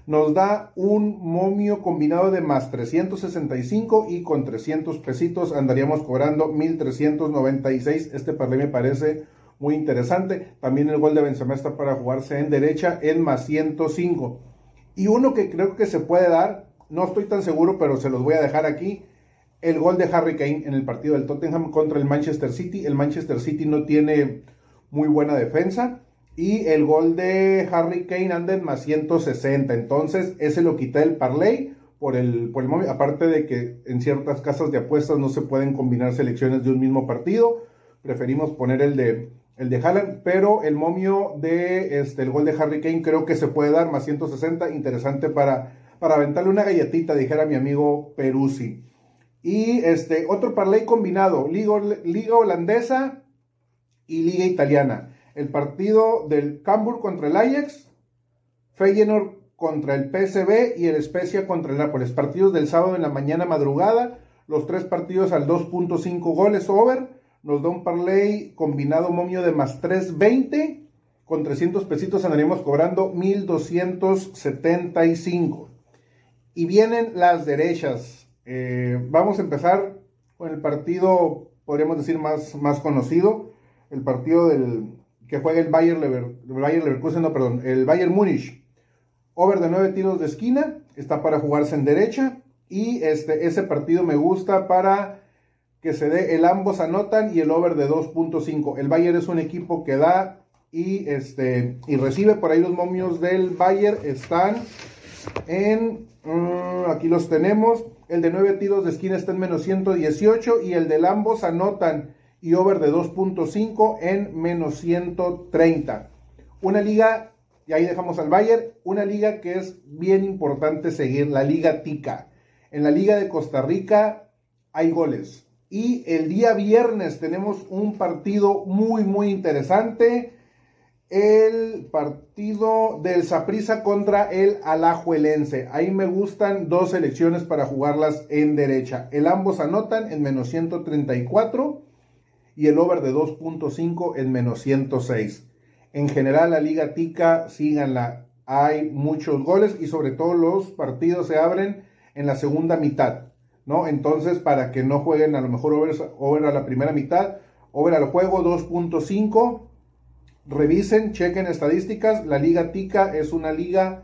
nos da un momio combinado de más 365 y con 300 pesitos andaríamos cobrando 1396. Este parlay me parece muy interesante. También el gol de Benzema está para jugarse en derecha en más 105. Y uno que creo que se puede dar, no estoy tan seguro, pero se los voy a dejar aquí. El gol de Harry Kane en el partido del Tottenham contra el Manchester City. El Manchester City no tiene muy buena defensa y el gol de Harry Kane anda en más 160. Entonces, ese lo quita el parlay por el, por el móvil. Aparte de que en ciertas casas de apuestas no se pueden combinar selecciones de un mismo partido. Preferimos poner el de, el de Haaland. Pero el momio de este, el gol de Harry Kane creo que se puede dar más 160. Interesante para, para aventarle una galletita, dijera mi amigo Peruzzi. Y este, otro parlay combinado. Liga, Liga holandesa y Liga italiana el partido del Cambur contra el Ajax, Feyenoord contra el PSV y el Spezia contra el Nápoles. Partidos del sábado en la mañana madrugada, los tres partidos al 2.5 goles over, nos da un parlay combinado momio de más 320. Con 300 pesitos andaríamos cobrando 1275. Y vienen las derechas. Eh, vamos a empezar con el partido, podríamos decir, más, más conocido. El partido del que juega el Bayern, Lever, Bayern Leverkusen, no, perdón, el Bayern Múnich. Over de 9 tiros de esquina. Está para jugarse en derecha. Y este, ese partido me gusta para que se dé el ambos anotan y el over de 2.5. El Bayern es un equipo que da y, este, y recibe por ahí los momios del Bayern. Están en, mm, aquí los tenemos. El de 9 tiros de esquina está en menos 118 y el del ambos anotan y over de 2.5 en menos 130. Una liga, y ahí dejamos al Bayern, una liga que es bien importante seguir, la Liga Tica. En la Liga de Costa Rica hay goles. Y el día viernes tenemos un partido muy, muy interesante. El partido del Saprisa contra el Alajuelense. Ahí me gustan dos selecciones para jugarlas en derecha. El ambos anotan en menos 134 y el over de 2.5 en menos 106. En general, la Liga Tica, síganla. Hay muchos goles y sobre todo los partidos se abren en la segunda mitad, ¿no? Entonces, para que no jueguen a lo mejor over, a la primera mitad, over al juego 2.5, revisen, chequen estadísticas, la liga TICA es una liga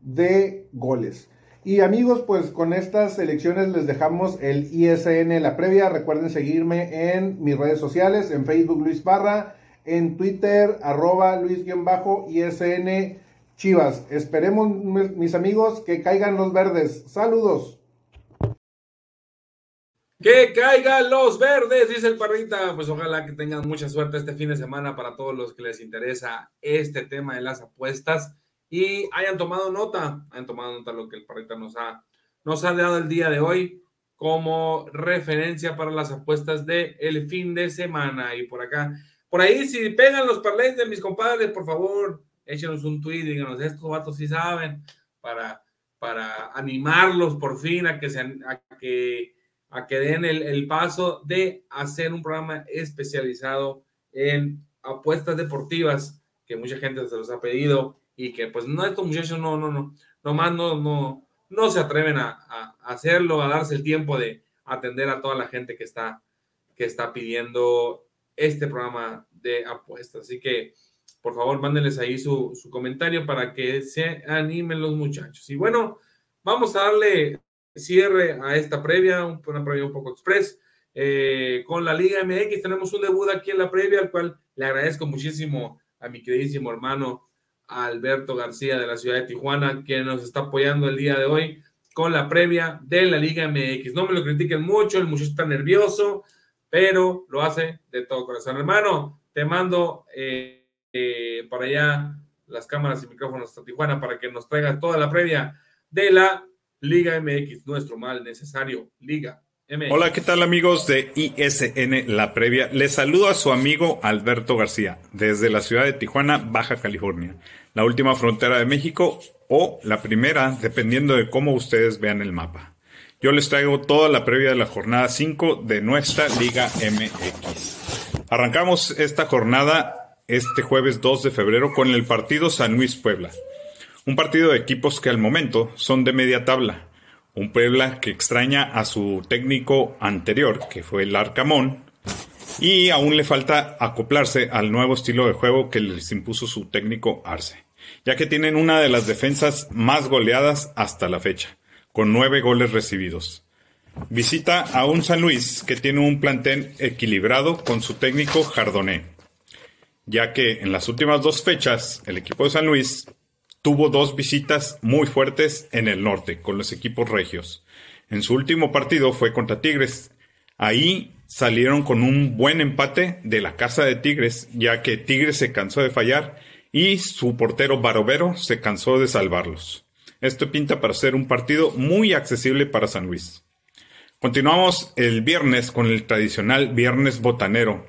de goles. Y amigos, pues con estas elecciones les dejamos el ISN la previa. Recuerden seguirme en mis redes sociales, en Facebook Luis Parra, en Twitter arroba Luis-ISN Chivas. Esperemos, mis amigos, que caigan los verdes. Saludos. Que caigan los verdes, dice el parrita. Pues ojalá que tengan mucha suerte este fin de semana para todos los que les interesa este tema de las apuestas y hayan tomado nota, hayan tomado nota lo que el parrita nos ha, nos ha dado el día de hoy como referencia para las apuestas del el fin de semana. Y por acá, por ahí, si pegan los parlays de mis compadres, por favor, échenos un tweet, díganos, estos vatos sí saben, para, para animarlos por fin a que, sean, a que, a que den el, el, paso de hacer un programa especializado en apuestas deportivas, que mucha gente se los ha pedido y que pues no, estos muchachos no, no, no, nomás no, no, no se atreven a, a hacerlo, a darse el tiempo de atender a toda la gente que está, que está pidiendo este programa de apuestas. Así que, por favor, mándenles ahí su, su, comentario para que se animen los muchachos. Y bueno, vamos a darle cierre a esta previa, una previa un poco express. Eh, con la Liga MX tenemos un debut aquí en la previa, al cual le agradezco muchísimo a mi queridísimo hermano Alberto García de la ciudad de Tijuana, que nos está apoyando el día de hoy con la previa de la Liga MX. No me lo critiquen mucho, el muchacho está nervioso, pero lo hace de todo corazón. Hermano, te mando eh, eh, para allá las cámaras y micrófonos hasta Tijuana para que nos traiga toda la previa de la Liga MX, nuestro mal necesario, Liga MX. Hola, ¿qué tal amigos de ISN La Previa? Les saludo a su amigo Alberto García, desde la ciudad de Tijuana, Baja California, la última frontera de México o la primera, dependiendo de cómo ustedes vean el mapa. Yo les traigo toda la previa de la jornada 5 de nuestra Liga MX. Arrancamos esta jornada este jueves 2 de febrero con el partido San Luis Puebla. Un partido de equipos que al momento son de media tabla. Un Puebla que extraña a su técnico anterior, que fue el Arcamón, y aún le falta acoplarse al nuevo estilo de juego que les impuso su técnico Arce, ya que tienen una de las defensas más goleadas hasta la fecha, con nueve goles recibidos. Visita a un San Luis que tiene un plantel equilibrado con su técnico Jardoné ya que en las últimas dos fechas el equipo de San Luis tuvo dos visitas muy fuertes en el norte con los equipos regios. En su último partido fue contra Tigres. Ahí salieron con un buen empate de la casa de Tigres, ya que Tigres se cansó de fallar y su portero Barovero se cansó de salvarlos. Esto pinta para ser un partido muy accesible para San Luis. Continuamos el viernes con el tradicional viernes botanero,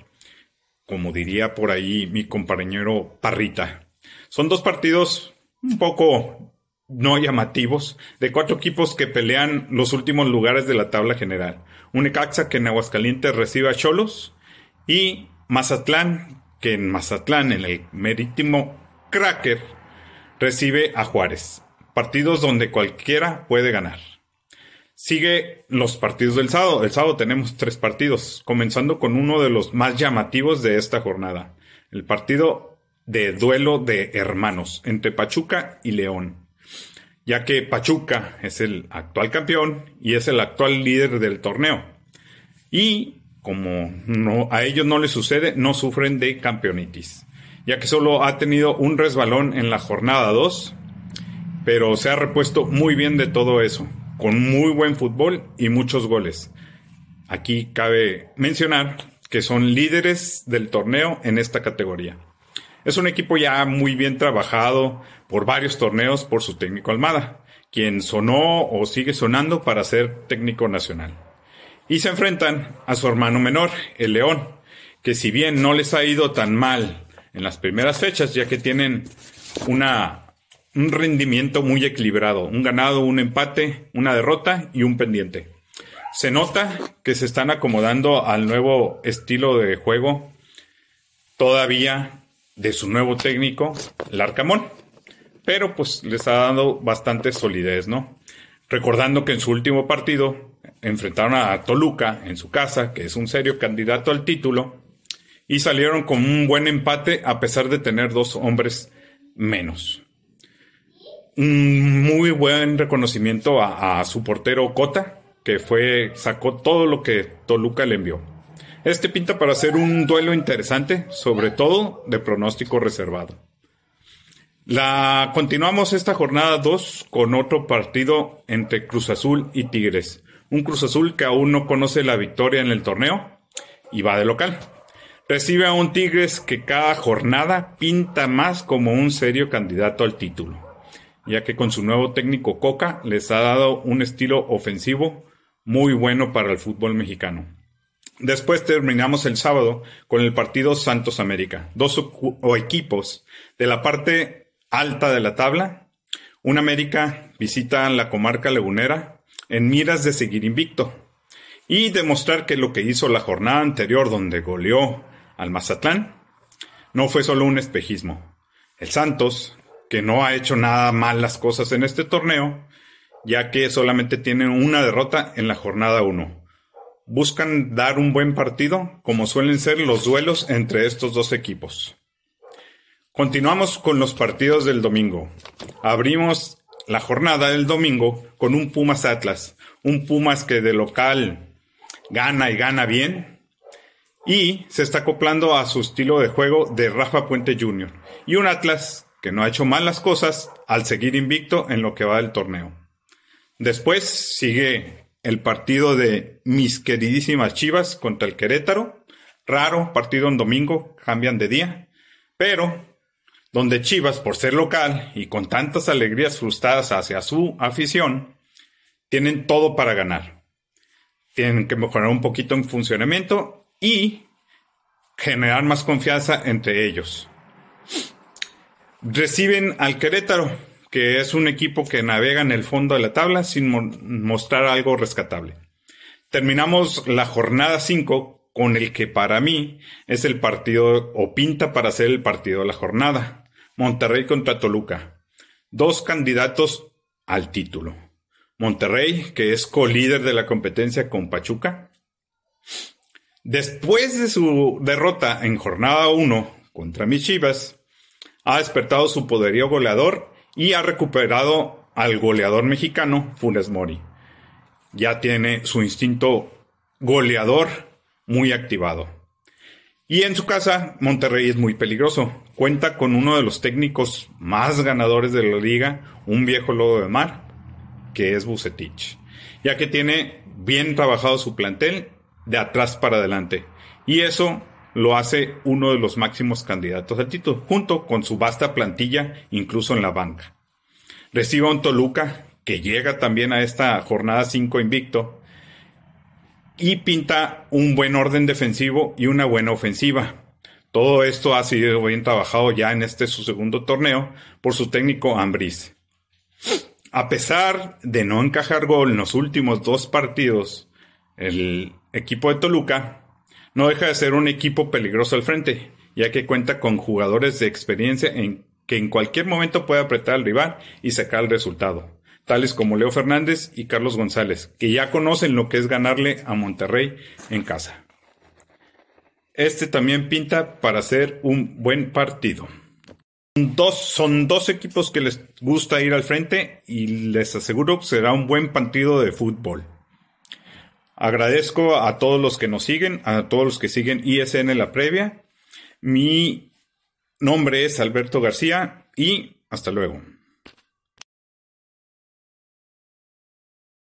como diría por ahí mi compañero Parrita. Son dos partidos un poco no llamativos de cuatro equipos que pelean los últimos lugares de la tabla general. Un Ecaxa que en Aguascalientes recibe a Cholos Y Mazatlán, que en Mazatlán, en el marítimo Cracker, recibe a Juárez. Partidos donde cualquiera puede ganar. Sigue los partidos del sábado. El sábado tenemos tres partidos, comenzando con uno de los más llamativos de esta jornada. El partido de duelo de hermanos entre Pachuca y León. Ya que Pachuca es el actual campeón y es el actual líder del torneo. Y como a ellos no les sucede, no sufren de campeonitis. Ya que solo ha tenido un resbalón en la jornada 2, pero se ha repuesto muy bien de todo eso con muy buen fútbol y muchos goles. Aquí cabe mencionar que son líderes del torneo en esta categoría. Es un equipo ya muy bien trabajado por varios torneos por su técnico Almada, quien sonó o sigue sonando para ser técnico nacional. Y se enfrentan a su hermano menor, el León, que si bien no les ha ido tan mal en las primeras fechas, ya que tienen una un rendimiento muy equilibrado, un ganado, un empate, una derrota y un pendiente. Se nota que se están acomodando al nuevo estilo de juego todavía de su nuevo técnico, Larcamón, pero pues les ha dado bastante solidez, ¿no? Recordando que en su último partido enfrentaron a Toluca en su casa, que es un serio candidato al título, y salieron con un buen empate a pesar de tener dos hombres menos un muy buen reconocimiento a, su portero Cota, que fue, sacó todo lo que Toluca le envió. Este pinta para hacer un duelo interesante, sobre todo de pronóstico reservado. La, continuamos esta jornada 2 con otro partido entre Cruz Azul y Tigres. Un Cruz Azul que aún no conoce la victoria en el torneo y va de local. Recibe a un Tigres que cada jornada pinta más como un serio candidato al título ya que con su nuevo técnico Coca les ha dado un estilo ofensivo muy bueno para el fútbol mexicano. Después terminamos el sábado con el partido Santos América, dos o equipos de la parte alta de la tabla. Un América visita la comarca lagunera en miras de seguir invicto y demostrar que lo que hizo la jornada anterior donde goleó al Mazatlán no fue solo un espejismo. El Santos que no ha hecho nada mal las cosas en este torneo, ya que solamente tienen una derrota en la jornada 1. Buscan dar un buen partido, como suelen ser los duelos entre estos dos equipos. Continuamos con los partidos del domingo. Abrimos la jornada del domingo con un Pumas Atlas, un Pumas que de local gana y gana bien, y se está acoplando a su estilo de juego de Rafa Puente Jr. Y un Atlas que no ha hecho mal las cosas al seguir invicto en lo que va del torneo. Después sigue el partido de mis queridísimas Chivas contra el Querétaro. Raro, partido en domingo, cambian de día. Pero donde Chivas, por ser local y con tantas alegrías frustradas hacia su afición, tienen todo para ganar. Tienen que mejorar un poquito en funcionamiento y generar más confianza entre ellos. Reciben al Querétaro, que es un equipo que navega en el fondo de la tabla sin mostrar algo rescatable. Terminamos la jornada 5 con el que para mí es el partido o pinta para ser el partido de la jornada. Monterrey contra Toluca. Dos candidatos al título. Monterrey, que es co-líder de la competencia con Pachuca. Después de su derrota en jornada 1 contra mis Chivas, ha despertado su poderío goleador y ha recuperado al goleador mexicano Funes Mori. Ya tiene su instinto goleador muy activado. Y en su casa, Monterrey es muy peligroso. Cuenta con uno de los técnicos más ganadores de la liga, un viejo lobo de mar, que es Bucetich, ya que tiene bien trabajado su plantel de atrás para adelante. Y eso lo hace uno de los máximos candidatos al título, junto con su vasta plantilla, incluso en la banca. Recibe a un Toluca, que llega también a esta jornada 5 invicto, y pinta un buen orden defensivo y una buena ofensiva. Todo esto ha sido bien trabajado ya en este su segundo torneo por su técnico Ambris. A pesar de no encajar gol en los últimos dos partidos, el equipo de Toluca No deja de ser un equipo peligroso al frente, ya que cuenta con jugadores de experiencia en que en cualquier momento puede apretar al rival y sacar el resultado, tales como Leo Fernández y Carlos González, que ya conocen lo que es ganarle a Monterrey en casa. Este también pinta para ser un buen partido. Dos, son dos equipos que les gusta ir al frente y les aseguro que será un buen partido de fútbol. Agradezco a todos los que nos siguen, a todos los que siguen ISN la previa. Mi nombre es Alberto García y hasta luego.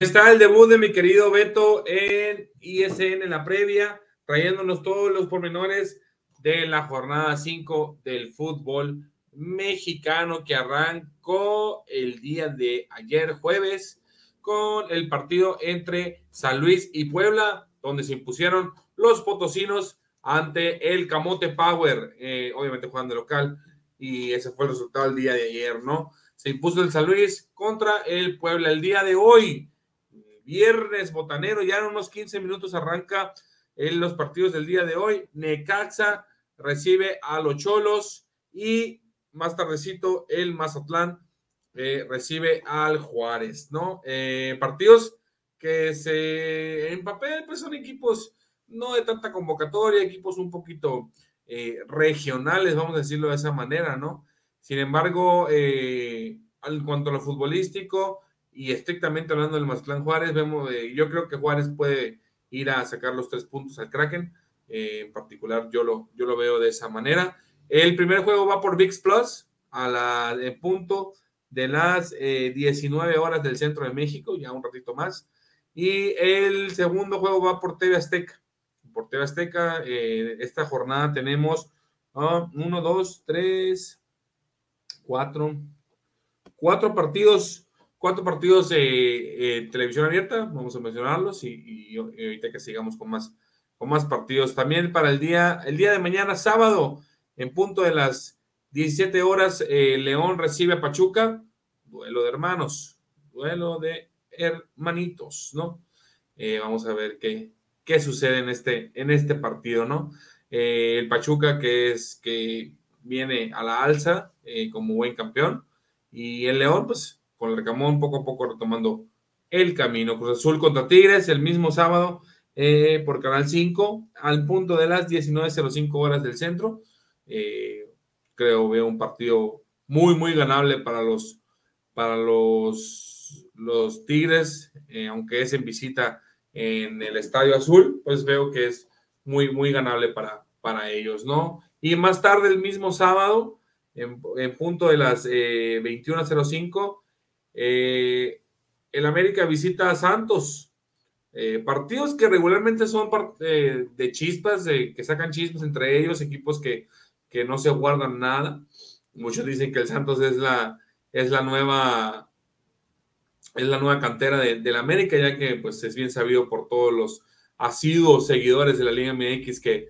Está el debut de mi querido Beto en ISN la previa, trayéndonos todos los pormenores de la jornada 5 del fútbol mexicano que arrancó el día de ayer jueves con el partido entre San Luis y Puebla, donde se impusieron los potosinos ante el Camote Power, eh, obviamente jugando local, y ese fue el resultado del día de ayer, ¿no? Se impuso el San Luis contra el Puebla el día de hoy, viernes botanero, ya en unos 15 minutos arranca en los partidos del día de hoy. Necaxa recibe a los Cholos y más tardecito el Mazatlán eh, recibe al Juárez, ¿no? Eh, partidos que se en papel pues son equipos no de tanta convocatoria, equipos un poquito eh, regionales, vamos a decirlo de esa manera, ¿no? Sin embargo, en cuanto a lo futbolístico y estrictamente hablando del Mazatlán Juárez, vemos, yo creo que Juárez puede ir a sacar los tres puntos al Kraken, en particular yo lo, yo lo veo de esa manera. El primer juego va por VIX Plus a la punto de las 19 horas del centro de México, ya un ratito más. Y el segundo juego va por TV Azteca. Por TV Azteca, eh, esta jornada tenemos uh, uno, dos, tres, cuatro, cuatro partidos, cuatro partidos de televisión abierta, vamos a mencionarlos y, y, ahorita que sigamos con más, con más partidos. También para el día, el día de mañana, sábado, en punto de las 17 horas, eh, León recibe a Pachuca, duelo de hermanos, duelo de hermanitos, ¿no? Eh, vamos a ver qué, qué sucede en este, en este partido, ¿no? Eh, el Pachuca que es que viene a la alza como buen campeón y el León, pues, con el Recamón poco a poco retomando el camino. Cruz Azul contra Tigres el mismo sábado por Canal 5 al punto de las 19.05 horas del centro. Eh, creo veo un partido muy, muy ganable para los, para los, los Tigres, eh, aunque es en visita en el Estadio Azul, pues veo que es muy, muy ganable para, para ellos, ¿no? Y más tarde, el mismo sábado, en, punto de las eh, 21.05, eh, el América visita a Santos. partidos que regularmente son de chispas, que sacan chispas entre ellos, equipos que que no se guardan nada. Muchos dicen que el Santos es la, es la nueva es la nueva cantera de, la América, ya que pues es bien sabido por todos los asiduos seguidores de la Liga MX que,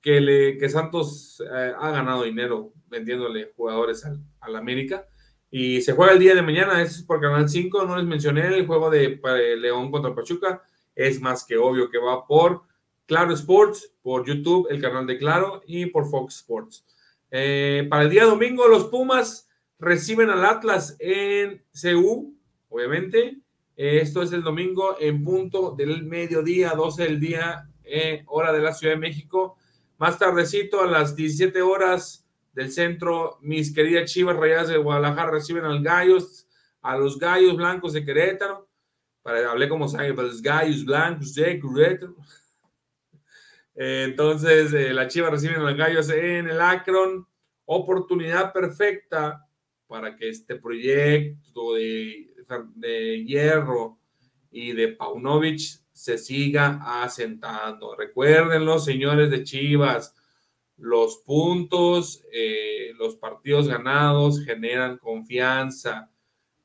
que, le, que Santos eh, ha ganado dinero vendiéndole jugadores al, al, América. Y se juega el día de mañana, es por Canal 5, no les mencioné el juego de, de León contra Pachuca, es más que obvio que va por Claro Sports, por YouTube, el canal de Claro, y por Fox Sports. Eh, para el día domingo, los Pumas reciben al Atlas en CU, obviamente. Eh, esto es el domingo en punto del mediodía, 12 del día, eh, hora de la Ciudad de México. Más tardecito, a las 17 horas del centro, mis queridas Chivas Rayadas de Guadalajara reciben al Gallos, a los Gallos Blancos de Querétaro. Para, hablé como saben, los Gallos Blancos de Querétaro. Entonces, eh, la Chiva recibe a los Gallos en el Akron. Oportunidad perfecta para que este proyecto de, de hierro y de Paunovic se siga asentando. Recuérdenlo, señores de Chivas, los puntos, eh, los partidos ganados generan confianza.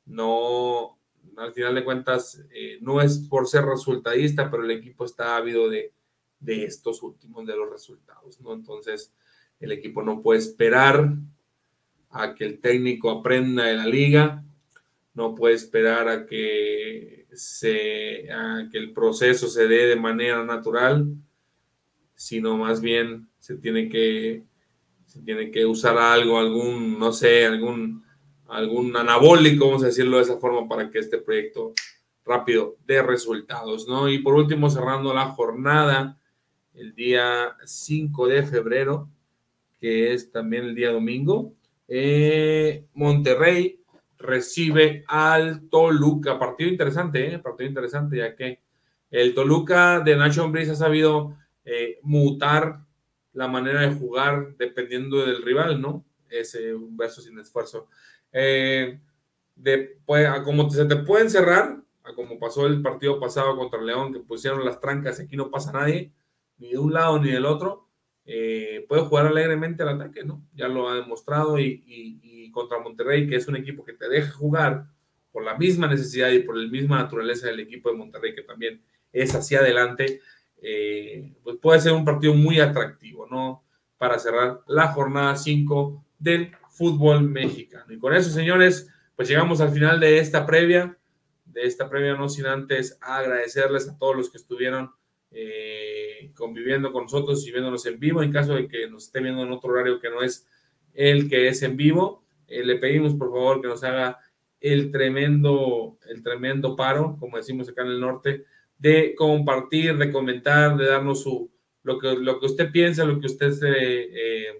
No, al final de cuentas, eh, no es por ser resultadista, pero el equipo está ávido de, de estos últimos de los resultados, ¿no? Entonces, el equipo no puede esperar a que el técnico aprenda de la liga, no puede esperar a que, se, a que el proceso se dé de manera natural. sino más bien se tiene que, se tiene que usar algo, algún, no sé, algún, algún anabólico, vamos a decirlo de esa forma, para que este proyecto rápido dé resultados, ¿no? Y por último, cerrando la jornada, el día 5 de febrero, que es también el día domingo, eh, Monterrey recibe al Toluca. Partido interesante, ¿eh? Partido interesante, ya que el Toluca de Nacho Ambriz ha sabido eh, mutar la manera de jugar dependiendo del rival, ¿no? Ese un verso sin esfuerzo. Eh, de, pues, como se te pueden cerrar, como pasó el partido pasado contra León, que pusieron las trancas, aquí no pasa nadie, ni de un lado ni del otro, eh, puede jugar alegremente al ataque, ¿no? Ya lo ha demostrado y, y, contra Monterrey, que es un equipo que te deja jugar por la misma necesidad y por la misma naturaleza del equipo de Monterrey, que también es hacia adelante, eh, pues puede ser un partido muy atractivo, ¿no? Para cerrar la jornada 5 del fútbol mexicano. Y con eso, señores, pues llegamos al final de esta previa, de esta previa, no sin antes agradecerles a todos los que estuvieron eh, conviviendo con nosotros y viéndonos en vivo. En caso de que nos esté viendo en otro horario que no es el que es en vivo, eh, le pedimos por favor que nos haga el tremendo, el tremendo paro, como decimos acá en el norte, de compartir, de comentar, de darnos su, lo, que, lo que usted piensa, lo que usted se,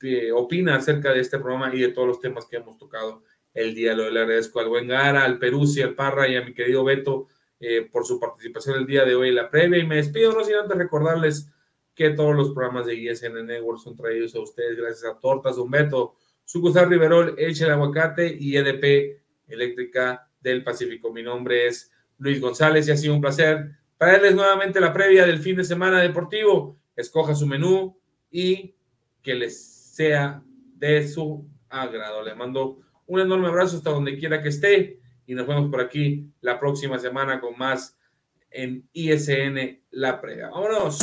eh, opina acerca de este programa y de todos los temas que hemos tocado el día. Lo le agradezco al buen Gara, al Peruzzi, al Parra y a mi querido Beto eh, por su participación el día de hoy en la previa. Y me despido, no sin antes recordarles que todos los programas de ISN Network son traídos a ustedes gracias a Tortas Humberto, Sucusar Riverol, Eche el Aguacate y EDP Eléctrica del Pacífico. Mi nombre es Luis González y ha sido un placer traerles nuevamente la previa del fin de semana deportivo. Escoja su menú y que les sea de su agrado. Le mando un enorme abrazo hasta donde quiera que esté y nos vemos por aquí la próxima semana con más en ISN La Prega. Vámonos.